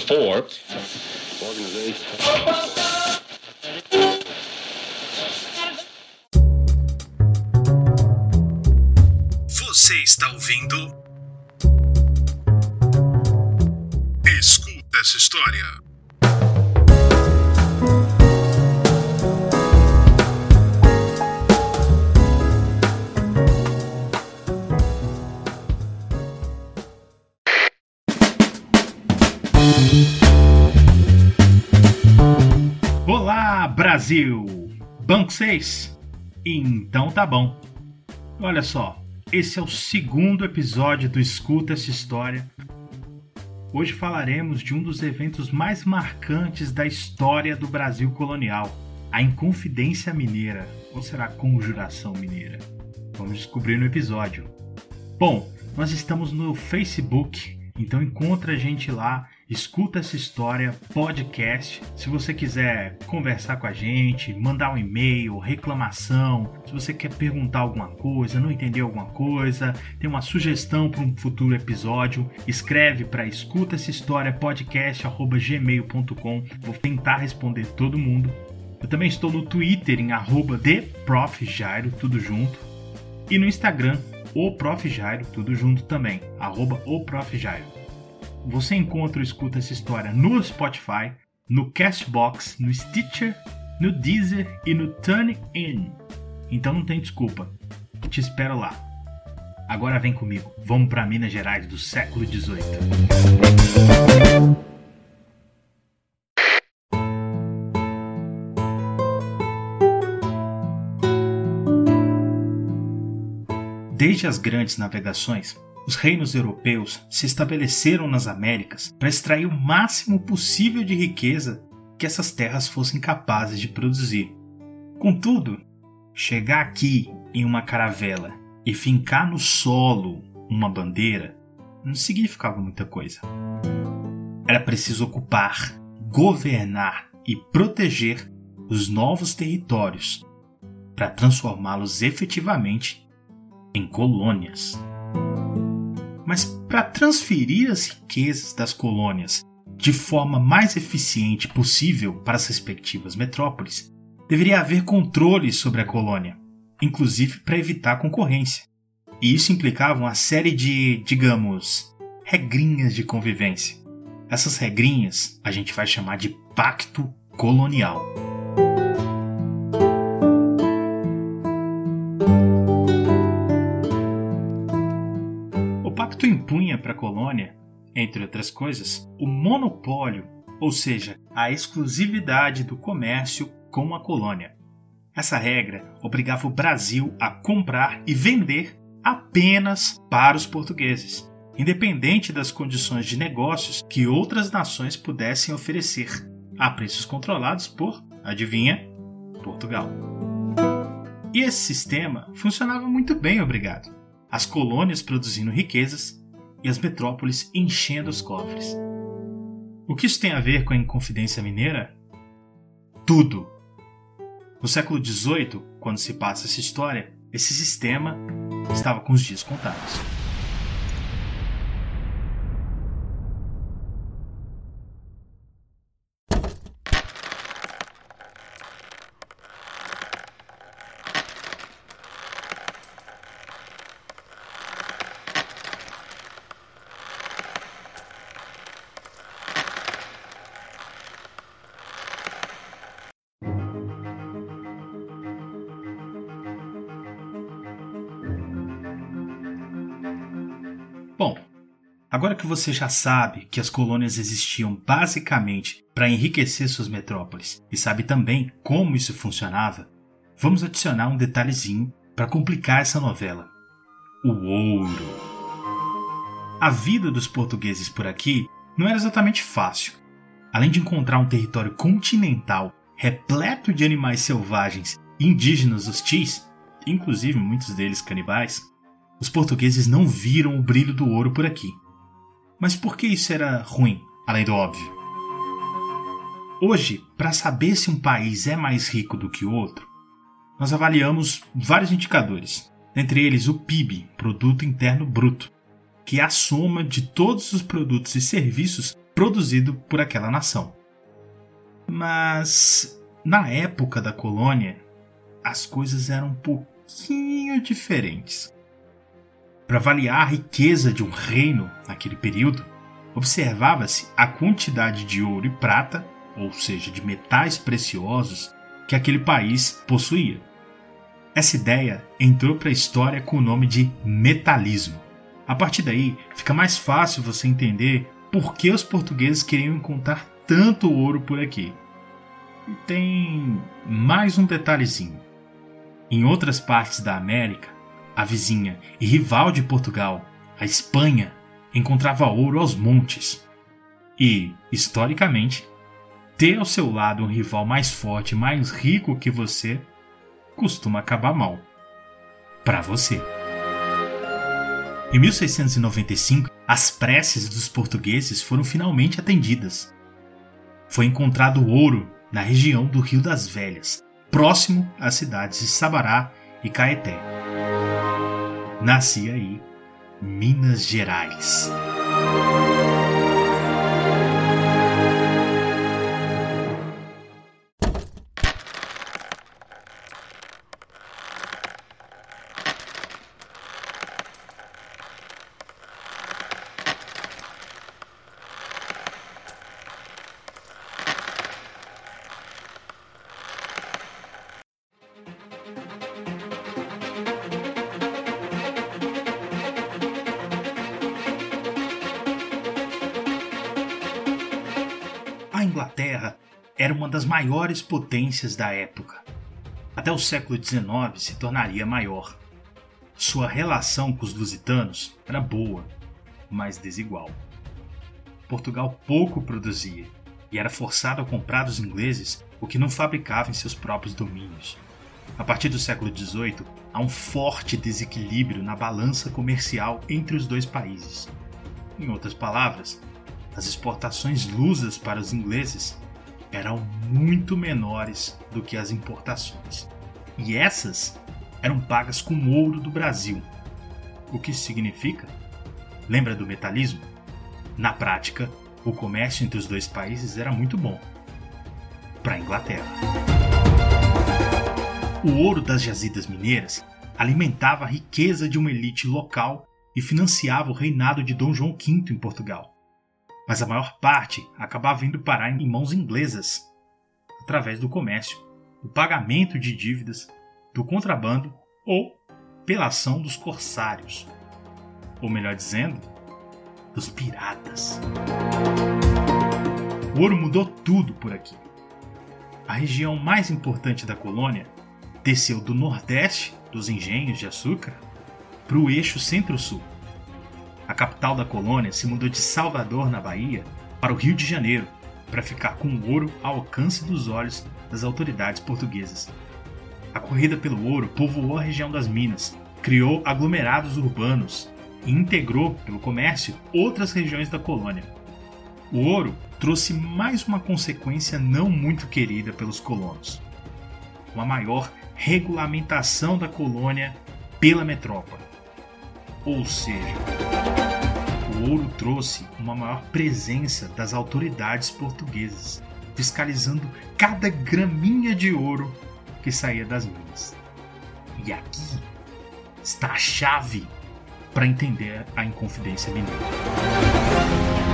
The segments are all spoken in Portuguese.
four. Você está ouvindo? Escuta essa história. Brasil! Banco 6? Então tá bom. Olha só, esse é o segundo episódio do Escuta essa História. Hoje falaremos de um dos eventos mais marcantes da história do Brasil colonial, a Inconfidência Mineira, ou será a Conjuração Mineira? Vamos descobrir no episódio. Bom, nós estamos no Facebook, então encontra a gente lá Escuta essa história, podcast. Se você quiser conversar com a gente, mandar um e-mail, reclamação, se você quer perguntar alguma coisa, não entender alguma coisa, tem uma sugestão para um futuro episódio, escreve para escuta essa história podcast@gmail.com. Vou tentar responder todo mundo. Eu também estou no Twitter em @theprofjairo, tudo junto, e no Instagram o Prof. Jairo, tudo junto também, arroba o Prof. Jairo. Você encontra o Escuta essa história no Spotify, no Castbox, no Stitcher, no Deezer e no TuneIn. Então não tem desculpa. Te espero lá. Agora vem comigo. Vamos para Minas Gerais do século XVIII. Desde as grandes navegações, os reinos europeus se estabeleceram nas Américas para extrair o máximo possível de riqueza que essas terras fossem capazes de produzir. Contudo, chegar aqui em uma caravela e fincar no solo uma bandeira não significava muita coisa. Era preciso ocupar, governar e proteger os novos territórios para transformá-los efetivamente em colônias. Mas para transferir as riquezas das colônias de forma mais eficiente possível para as respectivas metrópoles, deveria haver controle sobre a colônia, inclusive para evitar concorrência. E isso implicava uma série de, digamos, regrinhas de convivência. Essas regrinhas a gente vai chamar de pacto colonial. Para a colônia, entre outras coisas, o monopólio, ou seja, a exclusividade do comércio com a colônia. Essa regra obrigava o Brasil a comprar e vender apenas para os portugueses, independente das condições de negócios que outras nações pudessem oferecer, a preços controlados por, adivinha, Portugal. E esse sistema funcionava muito bem, obrigado as colônias produzindo riquezas e as metrópoles enchendo os cofres. O que isso tem a ver com a Inconfidência Mineira? Tudo! No século XVIII, quando se passa essa história, esse sistema estava com os dias contados. Agora que você já sabe que as colônias existiam basicamente para enriquecer suas metrópoles e sabe também como isso funcionava, vamos adicionar um detalhezinho para complicar essa novela: o ouro. A vida dos portugueses por aqui não era exatamente fácil. Além de encontrar um território continental repleto de animais selvagens e indígenas hostis, inclusive muitos deles canibais, os portugueses não viram o brilho do ouro por aqui. Mas por que isso era ruim, além do óbvio? Hoje, para saber se um país é mais rico do que outro, nós avaliamos vários indicadores, entre eles o PIB, Produto Interno Bruto, que é a soma de todos os produtos e serviços produzido por aquela nação. Mas na época da colônia, as coisas eram um pouquinho diferentes. Para avaliar a riqueza de um reino naquele período, observava-se a quantidade de ouro e prata, ou seja, de metais preciosos, que aquele país possuía. Essa ideia entrou para a história com o nome de metalismo. A partir daí, fica mais fácil você entender por que os portugueses queriam encontrar tanto ouro por aqui. E tem mais um detalhezinho. Em outras partes da América, a vizinha e rival de Portugal, a Espanha, encontrava ouro aos montes. E, historicamente, ter ao seu lado um rival mais forte e mais rico que você costuma acabar mal. Para você. Em 1695, as preces dos portugueses foram finalmente atendidas. Foi encontrado ouro na região do Rio das Velhas, próximo às cidades de Sabará e Caeté. Nascia aí Minas Gerais. Inglaterra era uma das maiores potências da época. Até o século XIX se tornaria maior. Sua relação com os lusitanos era boa, mas desigual. Portugal pouco produzia e era forçado a comprar dos ingleses o que não fabricava em seus próprios domínios. A partir do século XVIII, há um forte desequilíbrio na balança comercial entre os dois países. Em outras palavras, as exportações lusas para os ingleses eram muito menores do que as importações. E essas eram pagas com ouro do Brasil. O que significa? Lembra do metalismo? Na prática, o comércio entre os dois países era muito bom. Para a Inglaterra. O ouro das jazidas mineiras alimentava a riqueza de uma elite local e financiava o reinado de Dom João V em Portugal mas a maior parte acabava vindo parar em mãos inglesas, através do comércio, do pagamento de dívidas, do contrabando ou pela ação dos corsários, ou melhor dizendo, dos piratas. O ouro mudou tudo por aqui. A região mais importante da colônia desceu do nordeste dos engenhos de açúcar para o eixo centro-sul a capital da colônia se mudou de Salvador, na Bahia, para o Rio de Janeiro, para ficar com o ouro ao alcance dos olhos das autoridades portuguesas. A corrida pelo ouro povoou a região das Minas, criou aglomerados urbanos e integrou, pelo comércio, outras regiões da colônia. O ouro trouxe mais uma consequência não muito querida pelos colonos: uma maior regulamentação da colônia pela metrópole. Ou seja, o ouro trouxe uma maior presença das autoridades portuguesas, fiscalizando cada graminha de ouro que saía das minas. E aqui está a chave para entender a Inconfidência Mineira.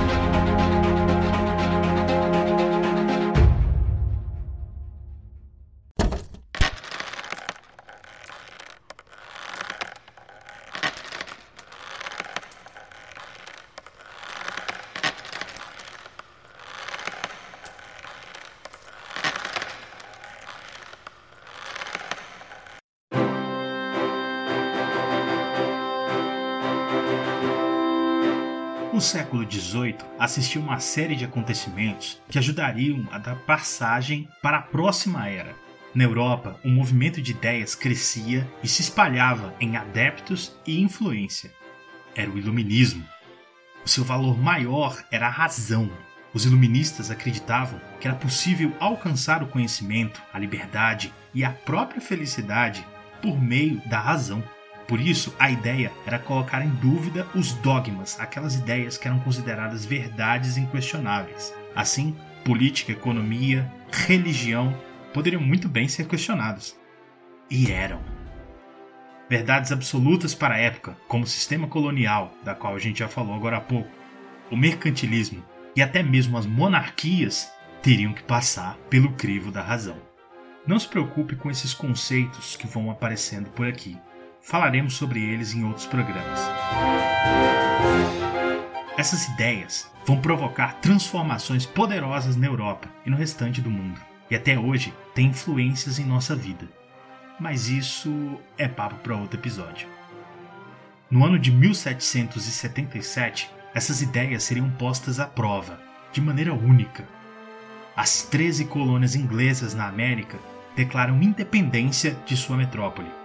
O século XVIII assistiu uma série de acontecimentos que ajudariam a dar passagem para a próxima era. Na Europa, o movimento de ideias crescia e se espalhava em adeptos e influência. Era o Iluminismo. O seu valor maior era a razão. Os iluministas acreditavam que era possível alcançar o conhecimento, a liberdade e a própria felicidade por meio da razão. Por isso, a ideia era colocar em dúvida os dogmas, aquelas ideias que eram consideradas verdades inquestionáveis. Assim, política, economia, religião poderiam muito bem ser questionados. E eram. Verdades absolutas para a época, como o sistema colonial, da qual a gente já falou agora há pouco, o mercantilismo e até mesmo as monarquias teriam que passar pelo crivo da razão. Não se preocupe com esses conceitos que vão aparecendo por aqui. Falaremos sobre eles em outros programas. Essas ideias vão provocar transformações poderosas na Europa e no restante do mundo, e até hoje têm influências em nossa vida. Mas isso é papo para outro episódio. No ano de 1777, essas ideias seriam postas à prova, de maneira única. As 13 colônias inglesas na América declaram independência de sua metrópole.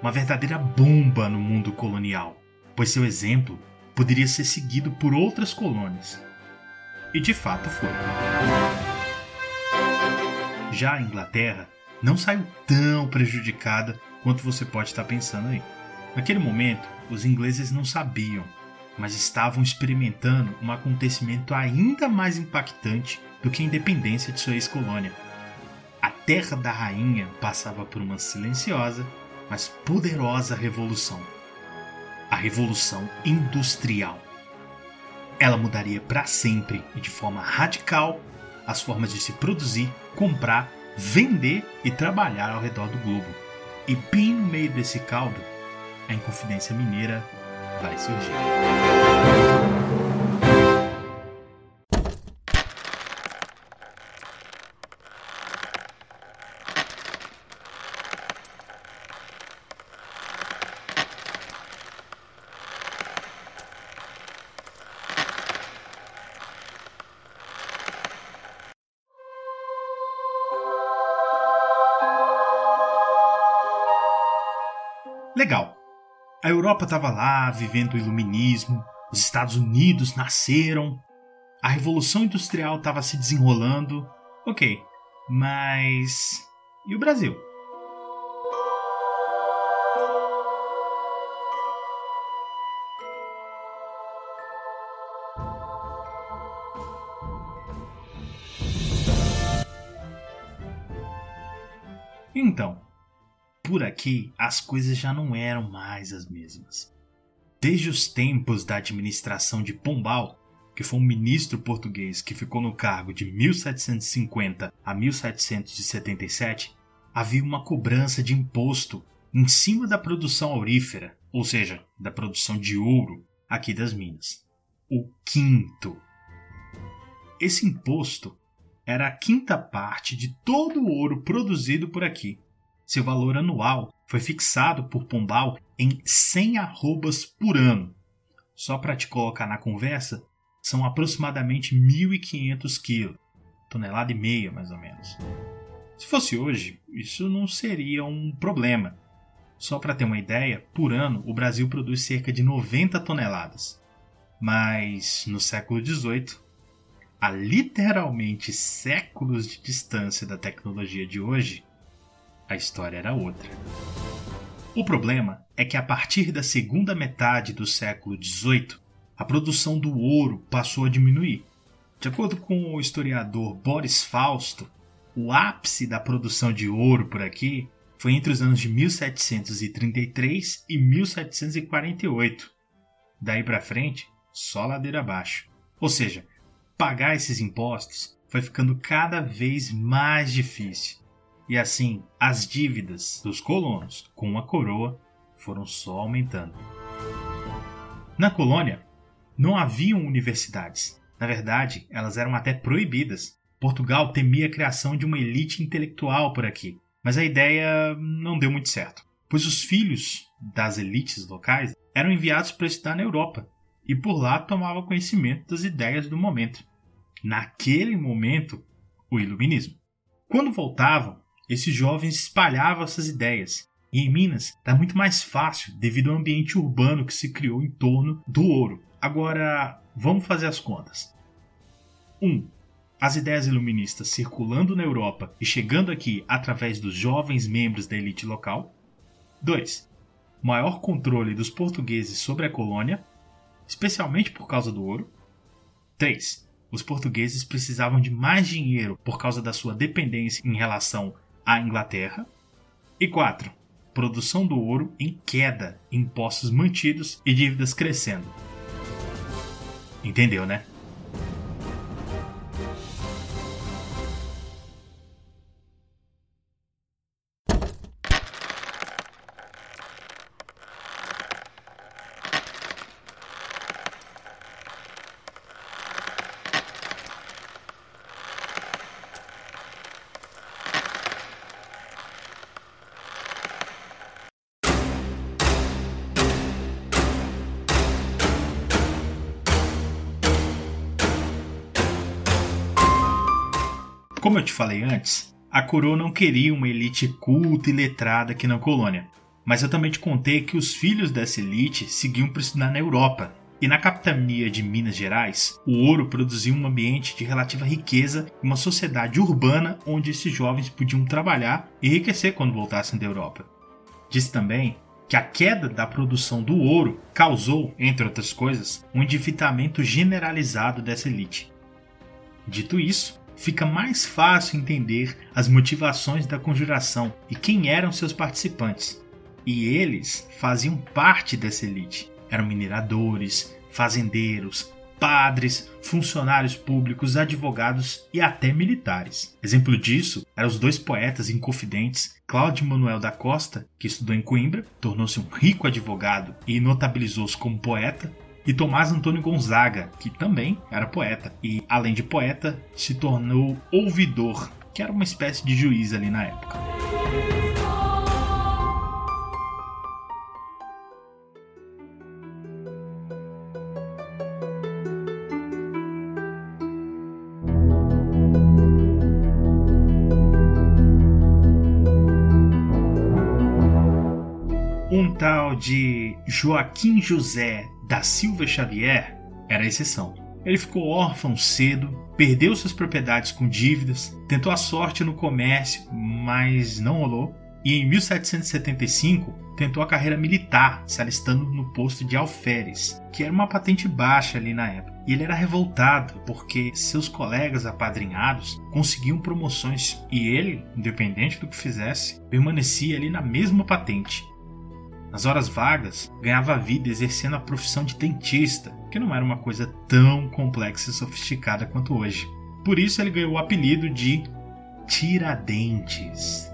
Uma verdadeira bomba no mundo colonial, pois seu exemplo poderia ser seguido por outras colônias. E de fato foi. Já a Inglaterra não saiu tão prejudicada quanto você pode estar pensando aí. Naquele momento, os ingleses não sabiam, mas estavam experimentando um acontecimento ainda mais impactante do que a independência de sua ex-colônia. A Terra da Rainha passava por uma silenciosa, mas poderosa revolução a Revolução Industrial. Ela mudaria para sempre e de forma radical as formas de se produzir, comprar, vender e trabalhar ao redor do globo. E bem no meio desse caldo, a Inconfidência Mineira vai surgir. Legal. A Europa estava lá, vivendo o iluminismo, os Estados Unidos nasceram, a Revolução Industrial estava se desenrolando. Ok, mas. E o Brasil? Então, por aqui as coisas já não eram mais as mesmas. Desde os tempos da administração de Pombal, que foi um ministro português que ficou no cargo de 1750 a 1777, havia uma cobrança de imposto em cima da produção aurífera, ou seja, da produção de ouro aqui das minas. O quinto. Esse imposto era a quinta parte de todo o ouro produzido por aqui seu valor anual foi fixado por Pombal em 100 arrobas por ano. Só para te colocar na conversa, são aproximadamente 1.500 quilos, tonelada e meia mais ou menos. Se fosse hoje, isso não seria um problema. Só para ter uma ideia, por ano o Brasil produz cerca de 90 toneladas. Mas no século XVIII, a literalmente séculos de distância da tecnologia de hoje, a história era outra. O problema é que a partir da segunda metade do século XVIII, a produção do ouro passou a diminuir. De acordo com o historiador Boris Fausto, o ápice da produção de ouro por aqui foi entre os anos de 1733 e 1748. Daí para frente, só ladeira abaixo. Ou seja, pagar esses impostos foi ficando cada vez mais difícil e assim, as dívidas dos colonos com a coroa foram só aumentando. Na colônia, não haviam universidades. Na verdade, elas eram até proibidas. Portugal temia a criação de uma elite intelectual por aqui, mas a ideia não deu muito certo, pois os filhos das elites locais eram enviados para estudar na Europa e por lá tomavam conhecimento das ideias do momento. Naquele momento, o iluminismo. Quando voltavam, esses jovens espalhavam essas ideias. E em Minas está muito mais fácil devido ao ambiente urbano que se criou em torno do ouro. Agora, vamos fazer as contas. 1. Um, as ideias iluministas circulando na Europa e chegando aqui através dos jovens membros da elite local. 2. maior controle dos portugueses sobre a colônia, especialmente por causa do ouro. 3. Os portugueses precisavam de mais dinheiro por causa da sua dependência em relação à Inglaterra. E 4. Produção do ouro em queda, impostos mantidos e dívidas crescendo. Entendeu, né? Falei antes, a coroa não queria uma elite culta e letrada aqui na colônia. Mas eu também te contei que os filhos dessa elite seguiam para estudar na Europa. E na capitania de Minas Gerais, o ouro produzia um ambiente de relativa riqueza e uma sociedade urbana onde esses jovens podiam trabalhar e enriquecer quando voltassem da Europa. Disse também que a queda da produção do ouro causou, entre outras coisas, um endividamento generalizado dessa elite. Dito isso, fica mais fácil entender as motivações da conjuração e quem eram seus participantes. E eles faziam parte dessa elite. Eram mineradores, fazendeiros, padres, funcionários públicos, advogados e até militares. Exemplo disso eram os dois poetas inconfidentes Cláudio Manuel da Costa, que estudou em Coimbra, tornou-se um rico advogado e notabilizou-se como poeta, e Tomás Antônio Gonzaga, que também era poeta e, além de poeta, se tornou ouvidor, que era uma espécie de juiz ali na época. Um tal de Joaquim José da Silva Xavier era a exceção. Ele ficou órfão cedo, perdeu suas propriedades com dívidas, tentou a sorte no comércio, mas não rolou, e em 1775 tentou a carreira militar, se alistando no posto de alferes, que era uma patente baixa ali na época. E ele era revoltado porque seus colegas apadrinhados conseguiam promoções e ele, independente do que fizesse, permanecia ali na mesma patente. Nas horas vagas, ganhava vida exercendo a profissão de dentista, que não era uma coisa tão complexa e sofisticada quanto hoje. Por isso ele ganhou o apelido de Tiradentes.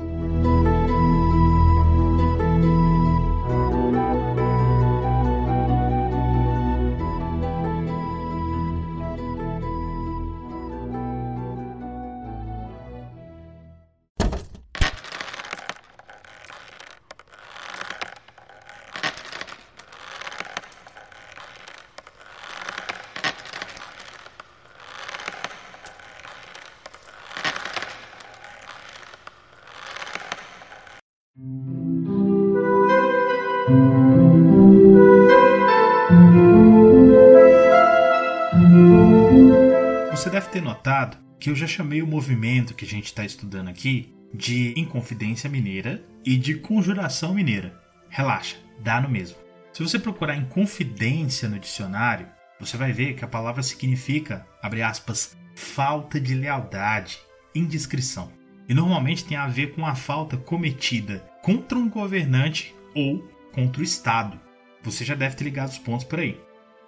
Que eu já chamei o movimento que a gente está estudando aqui de Inconfidência Mineira e de Conjuração Mineira. Relaxa, dá no mesmo. Se você procurar Inconfidência no dicionário, você vai ver que a palavra significa, abre aspas, falta de lealdade, indiscrição. E normalmente tem a ver com a falta cometida contra um governante ou contra o Estado. Você já deve ter ligado os pontos por aí.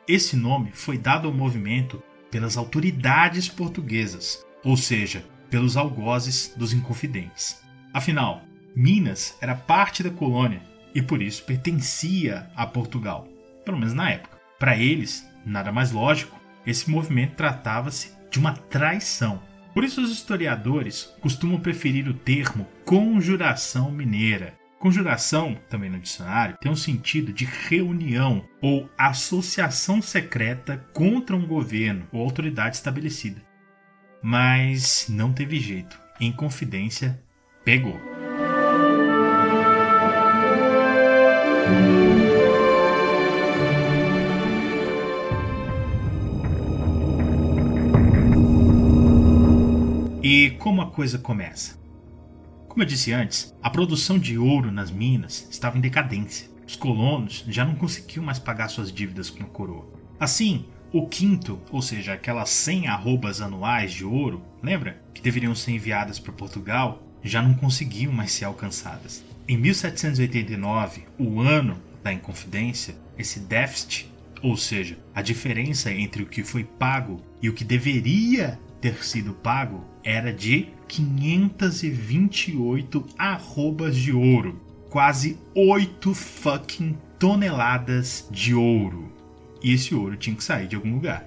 Esse nome foi dado ao movimento pelas autoridades portuguesas, ou seja, pelos algozes dos Inconfidentes. Afinal, Minas era parte da colônia e por isso pertencia a Portugal, pelo menos na época. Para eles, nada mais lógico, esse movimento tratava-se de uma traição. Por isso, os historiadores costumam preferir o termo conjuração mineira, Conjuração, também no dicionário, tem um sentido de reunião ou associação secreta contra um governo ou autoridade estabelecida. Mas não teve jeito. Em confidência, pegou. E como a coisa começa? Como eu disse antes, a produção de ouro nas minas estava em decadência. os colonos já não conseguiam mais pagar suas dívidas com a coroa. Assim, o quinto, ou seja, aquelas 100 arrobas anuais de ouro, lembra? Que deveriam ser enviadas para Portugal, já não conseguiam mais ser alcançadas. Em 1789, o ano da Inconfidência, esse déficit, ou seja, a diferença entre o que foi pago e o que deveria ter sido pago, era de 528 arrobas de ouro, quase 8 fucking toneladas de ouro e esse ouro tinha que sair de algum lugar.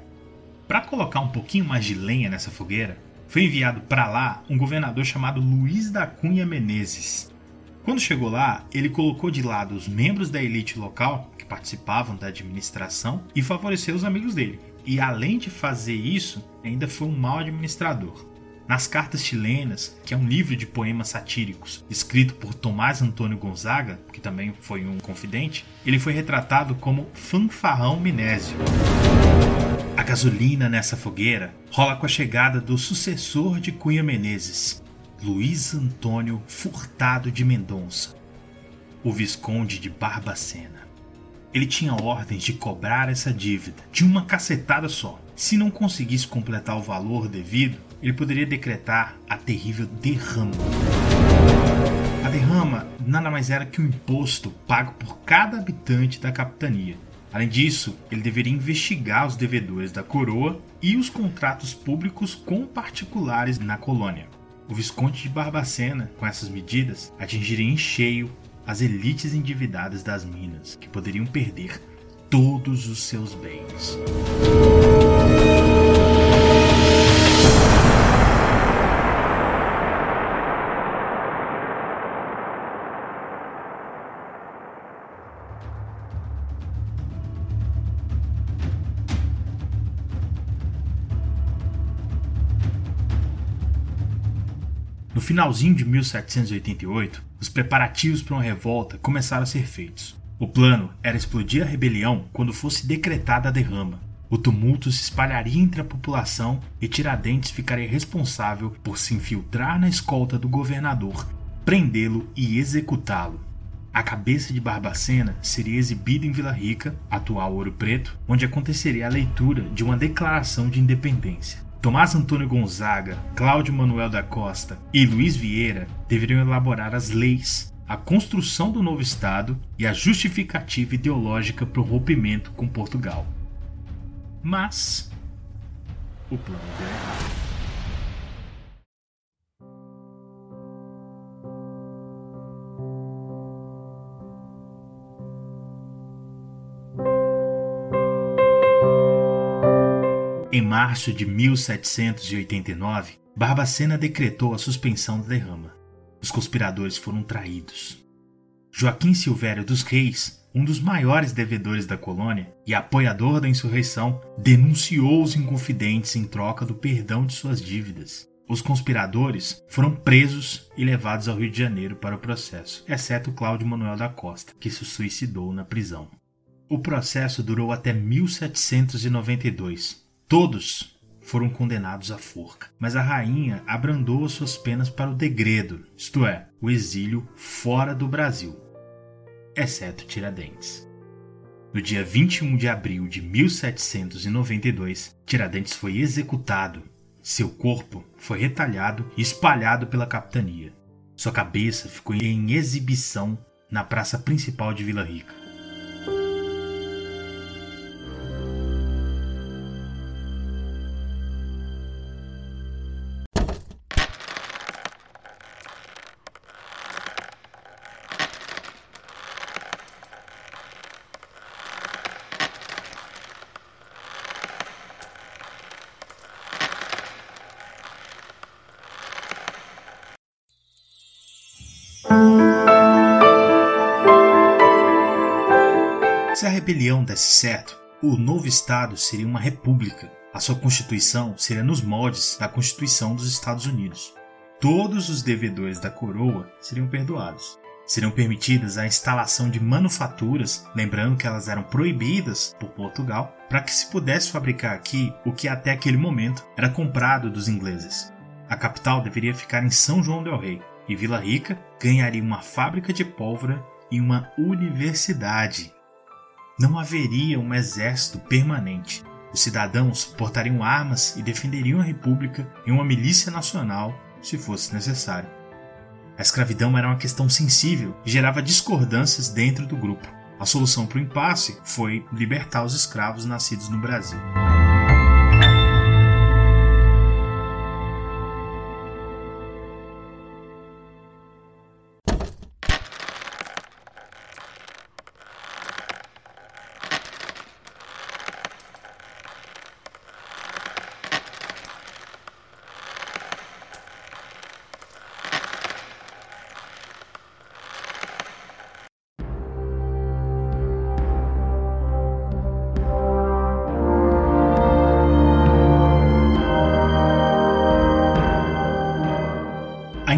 Para colocar um pouquinho mais de lenha nessa fogueira, foi enviado para lá um governador chamado Luiz da Cunha Menezes. Quando chegou lá, ele colocou de lado os membros da elite local que participavam da administração e favoreceu os amigos dele. E além de fazer isso, ainda foi um mau administrador. Nas Cartas Chilenas, que é um livro de poemas satíricos escrito por Tomás Antônio Gonzaga, que também foi um confidente, ele foi retratado como fanfarrão minésio. A gasolina nessa fogueira rola com a chegada do sucessor de Cunha Menezes, Luiz Antônio Furtado de Mendonça, o Visconde de Barbacena. Ele tinha ordens de cobrar essa dívida de uma cacetada só. Se não conseguisse completar o valor devido, ele poderia decretar a terrível derrama. A derrama nada mais era que um imposto pago por cada habitante da capitania. Além disso, ele deveria investigar os devedores da coroa e os contratos públicos com particulares na colônia. O Visconde de Barbacena, com essas medidas, atingiria em cheio as elites endividadas das Minas, que poderiam perder todos os seus bens. Finalzinho de 1788, os preparativos para uma revolta começaram a ser feitos. O plano era explodir a rebelião quando fosse decretada a derrama. O tumulto se espalharia entre a população e Tiradentes ficaria responsável por se infiltrar na escolta do governador, prendê-lo e executá-lo. A cabeça de Barbacena seria exibida em Vila Rica, atual Ouro Preto, onde aconteceria a leitura de uma declaração de independência. Tomás Antônio Gonzaga, Cláudio Manuel da Costa e Luiz Vieira deveriam elaborar as leis, a construção do novo Estado e a justificativa ideológica para o rompimento com Portugal. Mas o plano deu errado. Março de 1789, Barbacena decretou a suspensão da derrama. Os conspiradores foram traídos. Joaquim Silvério dos Reis, um dos maiores devedores da colônia e apoiador da insurreição, denunciou os inconfidentes em troca do perdão de suas dívidas. Os conspiradores foram presos e levados ao Rio de Janeiro para o processo, exceto Cláudio Manuel da Costa, que se suicidou na prisão. O processo durou até 1792 Todos foram condenados à forca, mas a rainha abrandou suas penas para o degredo, isto é, o exílio fora do Brasil, exceto Tiradentes. No dia 21 de abril de 1792, Tiradentes foi executado. Seu corpo foi retalhado e espalhado pela capitania. Sua cabeça ficou em exibição na praça principal de Vila Rica. Se a rebelião desse certo, o novo Estado seria uma república. A sua constituição seria nos moldes da Constituição dos Estados Unidos. Todos os devedores da coroa seriam perdoados. Seriam permitidas a instalação de manufaturas, lembrando que elas eram proibidas por Portugal, para que se pudesse fabricar aqui o que até aquele momento era comprado dos ingleses. A capital deveria ficar em São João del Rei, e Vila Rica ganharia uma fábrica de pólvora e uma universidade. Não haveria um exército permanente. Os cidadãos portariam armas e defenderiam a República em uma milícia nacional se fosse necessário. A escravidão era uma questão sensível e gerava discordâncias dentro do grupo. A solução para o impasse foi libertar os escravos nascidos no Brasil.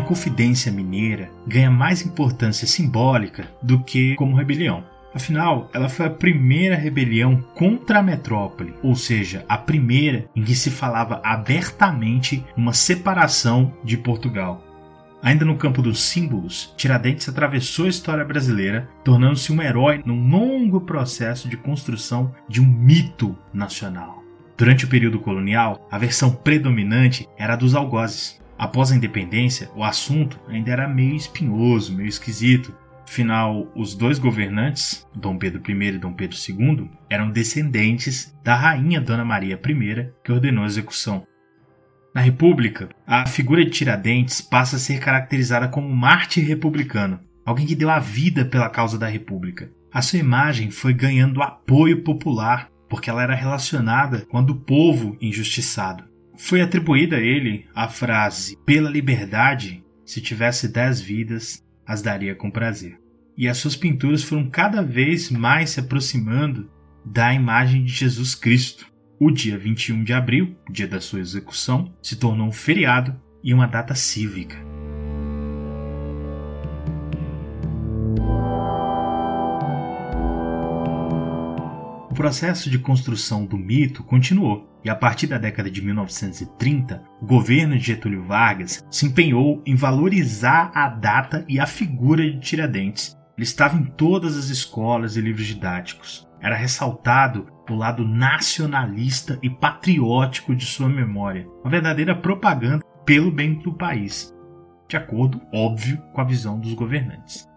Inconfidência Mineira ganha mais importância simbólica do que como rebelião. Afinal, ela foi a primeira rebelião contra a metrópole, ou seja, a primeira em que se falava abertamente uma separação de Portugal. Ainda no campo dos símbolos, Tiradentes atravessou a história brasileira, tornando-se um herói num longo processo de construção de um mito nacional. Durante o período colonial, a versão predominante era a dos algozes, Após a independência, o assunto ainda era meio espinhoso, meio esquisito. Afinal, os dois governantes, Dom Pedro I e Dom Pedro II, eram descendentes da rainha Dona Maria I, que ordenou a execução. Na República, a figura de Tiradentes passa a ser caracterizada como mártir republicano, alguém que deu a vida pela causa da República. A sua imagem foi ganhando apoio popular porque ela era relacionada com a do povo injustiçado. Foi atribuída a ele a frase: Pela liberdade, se tivesse dez vidas, as daria com prazer. E as suas pinturas foram cada vez mais se aproximando da imagem de Jesus Cristo. O dia 21 de abril, dia da sua execução, se tornou um feriado e uma data cívica. Processo de construção do mito continuou, e a partir da década de 1930, o governo de Getúlio Vargas se empenhou em valorizar a data e a figura de Tiradentes. Ele estava em todas as escolas e livros didáticos. Era ressaltado o lado nacionalista e patriótico de sua memória, uma verdadeira propaganda pelo bem do país, de acordo, óbvio, com a visão dos governantes.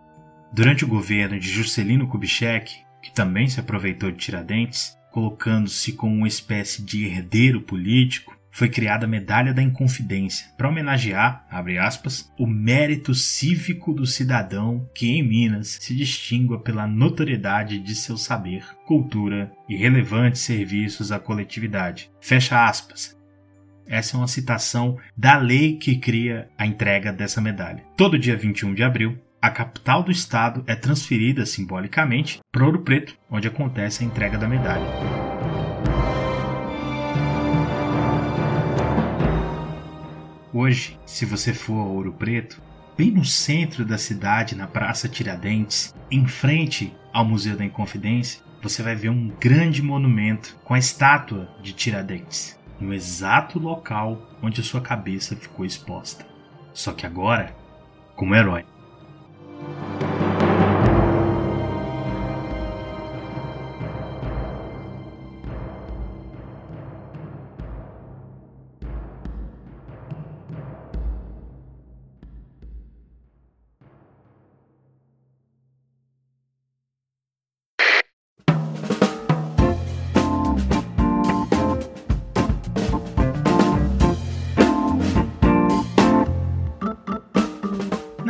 Durante o governo de Juscelino Kubitschek, que também se aproveitou de Tiradentes, colocando-se como uma espécie de herdeiro político, foi criada a Medalha da Inconfidência para homenagear, aspas, o mérito cívico do cidadão que em Minas se distingua pela notoriedade de seu saber, cultura e relevantes serviços à coletividade. Fecha aspas. Essa é uma citação da lei que cria a entrega dessa medalha. Todo dia 21 de abril, a capital do estado é transferida simbolicamente para Ouro Preto, onde acontece a entrega da medalha. Hoje, se você for a Ouro Preto, bem no centro da cidade, na Praça Tiradentes, em frente ao Museu da Inconfidência, você vai ver um grande monumento com a estátua de Tiradentes, no exato local onde a sua cabeça ficou exposta. Só que agora, como herói.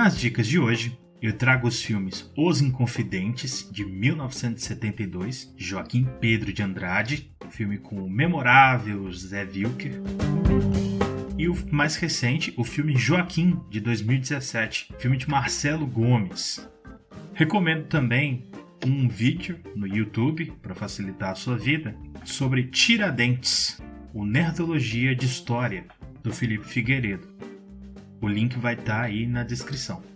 Nas dicas de hoje, eu trago os filmes Os Inconfidentes, de 1972, Joaquim Pedro de Andrade, filme com o memorável Zé Wilker. E o mais recente, o filme Joaquim, de 2017, filme de Marcelo Gomes. Recomendo também um vídeo no YouTube, para facilitar a sua vida, sobre Tiradentes, o Nerdologia de História, do Felipe Figueiredo. O link vai estar tá aí na descrição.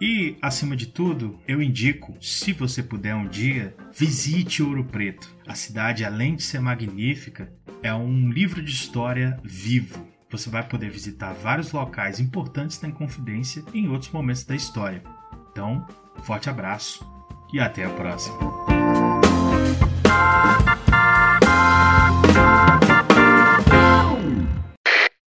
E, acima de tudo, eu indico, se você puder um dia, visite Ouro Preto. A cidade, além de ser magnífica, é um livro de história vivo. Você vai poder visitar vários locais importantes da Inconfidência em outros momentos da história. Então, forte abraço e até a próxima.